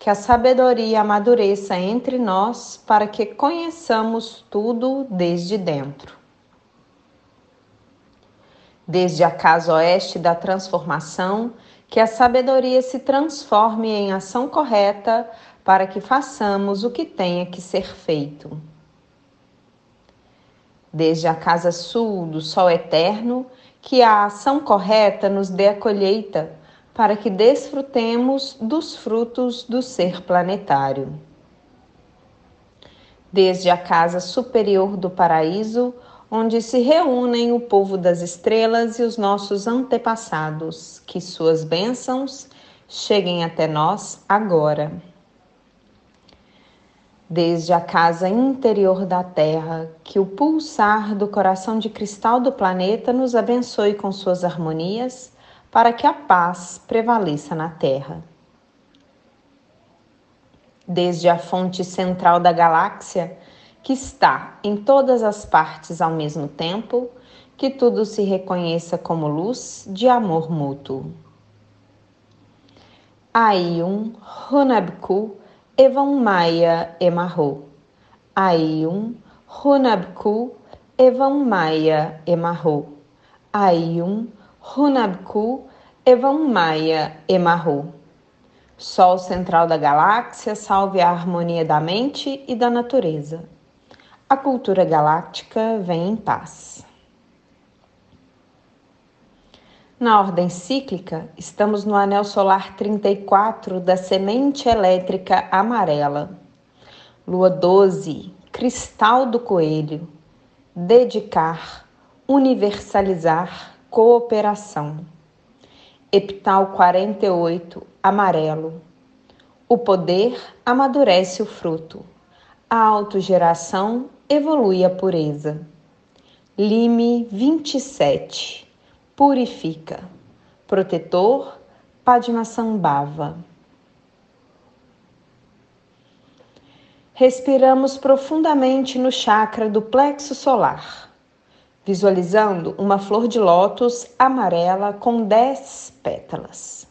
que a sabedoria amadureça entre nós para que conheçamos tudo desde dentro. Desde a casa oeste da transformação, que a sabedoria se transforme em ação correta para que façamos o que tenha que ser feito. Desde a casa sul do sol eterno, que a ação correta nos dê a colheita para que desfrutemos dos frutos do ser planetário. Desde a casa superior do paraíso, onde se reúnem o povo das estrelas e os nossos antepassados, que suas bênçãos cheguem até nós agora. Desde a casa interior da Terra, que o pulsar do coração de cristal do planeta nos abençoe com suas harmonias para que a paz prevaleça na Terra. Desde a fonte central da galáxia, que está em todas as partes ao mesmo tempo, que tudo se reconheça como luz de amor mútuo. Aiun Hunabku Evan Maya Emarro. Aiun Hunabku Evan Maya Emarro. Aiun Hunabku Evanmaya Emarru. Sol central da galáxia, salve a harmonia da mente e da natureza. A cultura galáctica vem em paz. Na ordem cíclica, estamos no anel solar 34 da semente elétrica amarela. Lua 12, cristal do coelho. Dedicar, universalizar, cooperação. Epital 48, amarelo. O poder amadurece o fruto. A autogeração evolui a pureza. Lime 27, purifica. Protetor Padmasambhava. Respiramos profundamente no chakra do plexo solar visualizando uma flor de lótus amarela com dez pétalas.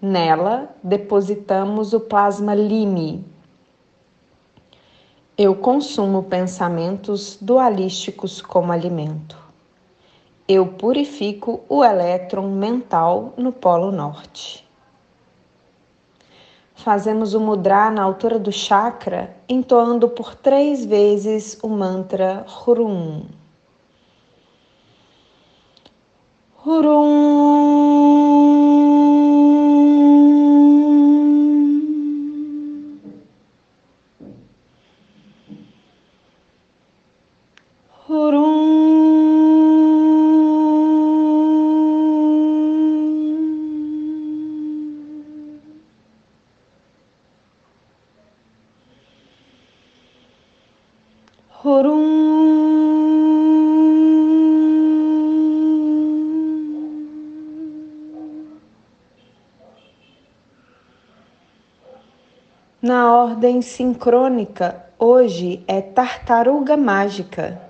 Nela depositamos o plasma Lime. Eu consumo pensamentos dualísticos como alimento. Eu purifico o elétron mental no Polo Norte. Fazemos o mudra na altura do chakra, entoando por três vezes o mantra Hurum. Hurum. Na ordem sincrônica, hoje é Tartaruga Mágica.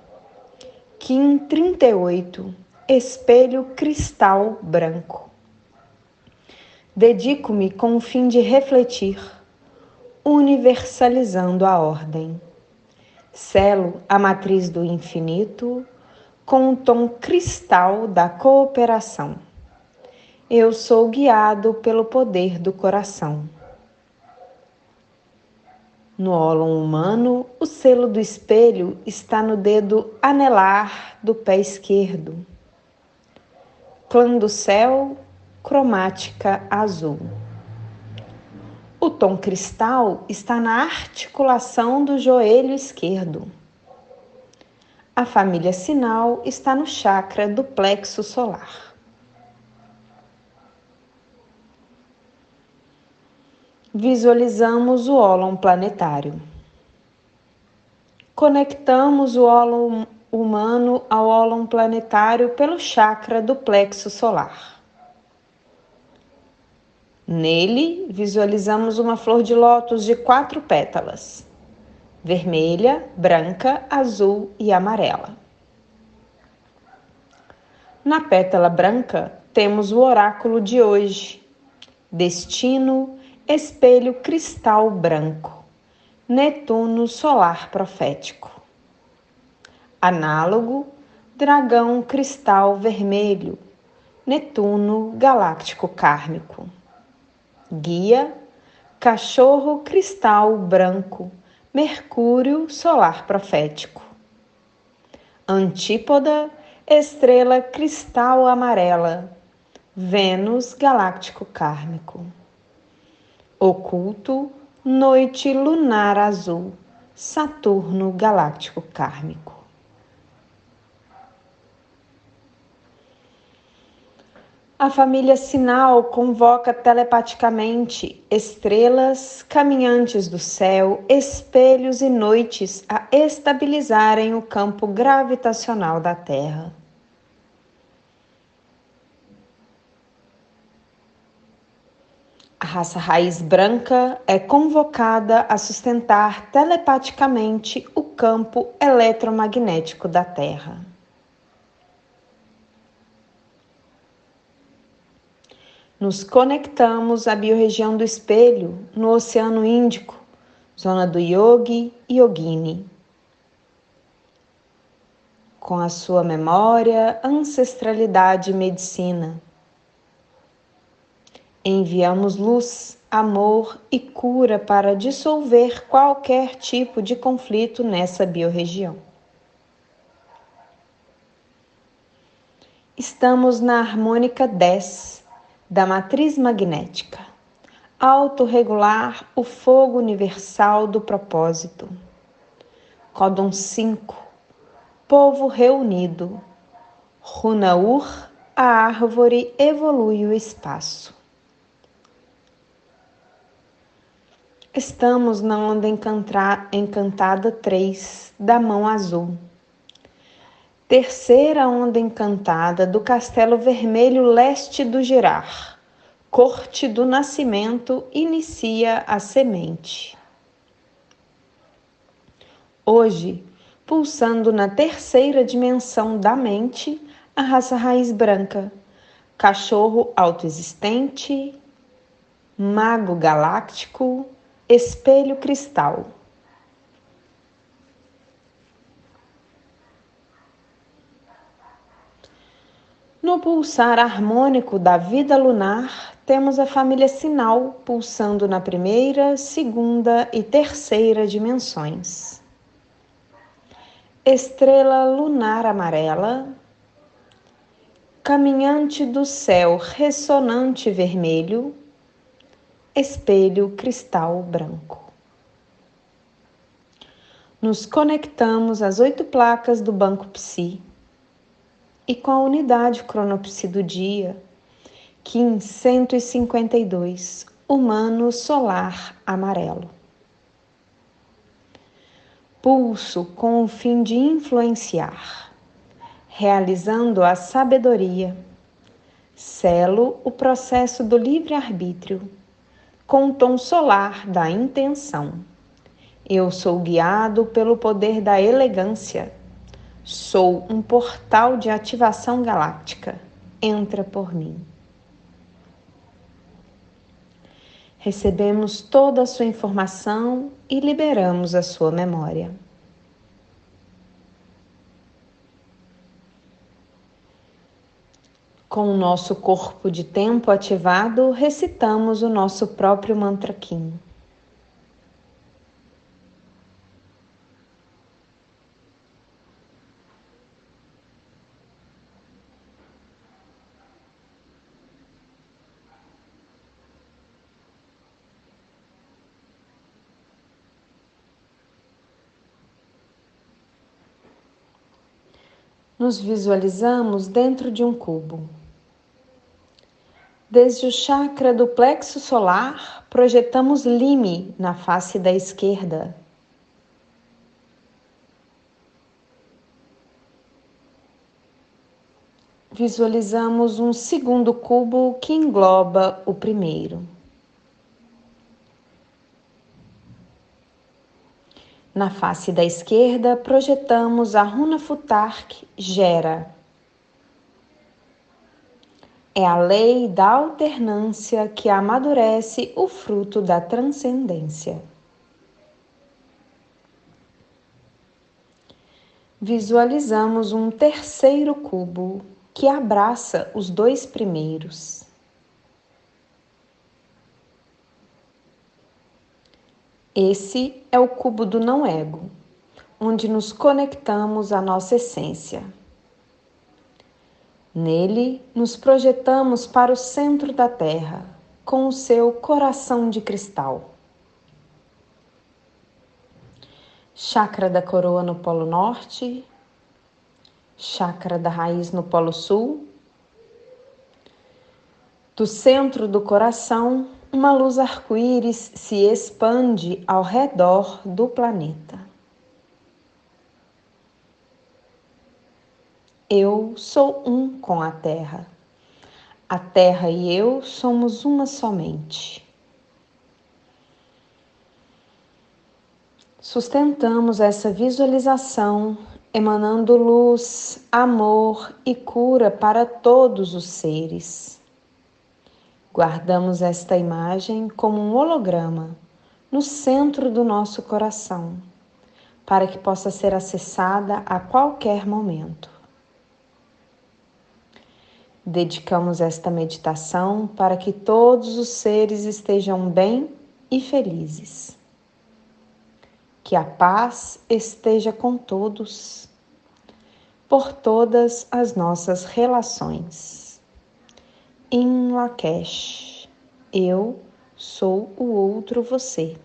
Kim 38, Espelho Cristal Branco. Dedico-me com o fim de refletir, universalizando a ordem. Selo a matriz do infinito com o tom cristal da cooperação. Eu sou guiado pelo poder do coração. No ólon humano, o selo do espelho está no dedo anelar do pé esquerdo. Clã do céu, cromática azul. O tom cristal está na articulação do joelho esquerdo. A família sinal está no chakra do plexo solar. visualizamos o ólon planetário. Conectamos o ólon humano ao ólon planetário pelo chakra do plexo solar. Nele, visualizamos uma flor de lótus de quatro pétalas: vermelha, branca, azul e amarela. Na pétala branca, temos o oráculo de hoje: destino, espelho cristal branco, Netuno solar profético. Análogo, dragão cristal vermelho, Netuno galáctico kármico. Guia, cachorro cristal branco, Mercúrio solar profético. Antípoda, estrela cristal amarela, Vênus galáctico kármico. Oculto, noite lunar azul, Saturno galáctico kármico. A família Sinal convoca telepaticamente estrelas, caminhantes do céu, espelhos e noites a estabilizarem o campo gravitacional da Terra. A raça raiz branca é convocada a sustentar telepaticamente o campo eletromagnético da Terra. Nos conectamos à biorregião do espelho no Oceano Índico, zona do Yogi e Yogini. Com a sua memória, ancestralidade e medicina. Enviamos luz, amor e cura para dissolver qualquer tipo de conflito nessa biorregião. Estamos na harmônica 10 da matriz magnética, autorregular o fogo universal do propósito. Códon 5, povo reunido. Runaur, a árvore evolui o espaço. Estamos na onda encantada 3 da mão azul terceira onda encantada do Castelo Vermelho Leste do Girar. Corte do Nascimento inicia a semente. Hoje, pulsando na terceira dimensão da mente, a raça raiz branca, cachorro autoexistente, mago galáctico, espelho cristal. No pulsar harmônico da vida lunar, temos a família sinal pulsando na primeira, segunda e terceira dimensões. Estrela lunar amarela, caminhante do céu ressonante vermelho, espelho cristal branco. Nos conectamos às oito placas do Banco Psi e com a unidade cronopsi do dia, Kim 152, humano solar amarelo. Pulso com o fim de influenciar, realizando a sabedoria. Selo o processo do livre-arbítrio, com o tom solar da intenção. Eu sou guiado pelo poder da elegância Sou um portal de ativação galáctica. Entra por mim. Recebemos toda a sua informação e liberamos a sua memória. Com o nosso corpo de tempo ativado, recitamos o nosso próprio mantra Kim. Nos visualizamos dentro de um cubo. Desde o chakra do plexo solar, projetamos lime na face da esquerda. Visualizamos um segundo cubo que engloba o primeiro. Na face da esquerda, projetamos a runa Futark Gera. É a lei da alternância que amadurece o fruto da transcendência. Visualizamos um terceiro cubo que abraça os dois primeiros. Esse é o cubo do não-ego, onde nos conectamos à nossa essência. Nele, nos projetamos para o centro da Terra, com o seu coração de cristal. Chakra da coroa no Polo Norte, chakra da raiz no Polo Sul. Do centro do coração, uma luz arco-íris se expande ao redor do planeta. Eu sou um com a Terra. A Terra e eu somos uma somente. Sustentamos essa visualização emanando luz, amor e cura para todos os seres. Guardamos esta imagem como um holograma no centro do nosso coração, para que possa ser acessada a qualquer momento. Dedicamos esta meditação para que todos os seres estejam bem e felizes. Que a paz esteja com todos, por todas as nossas relações em Lakesh. Eu sou o outro você.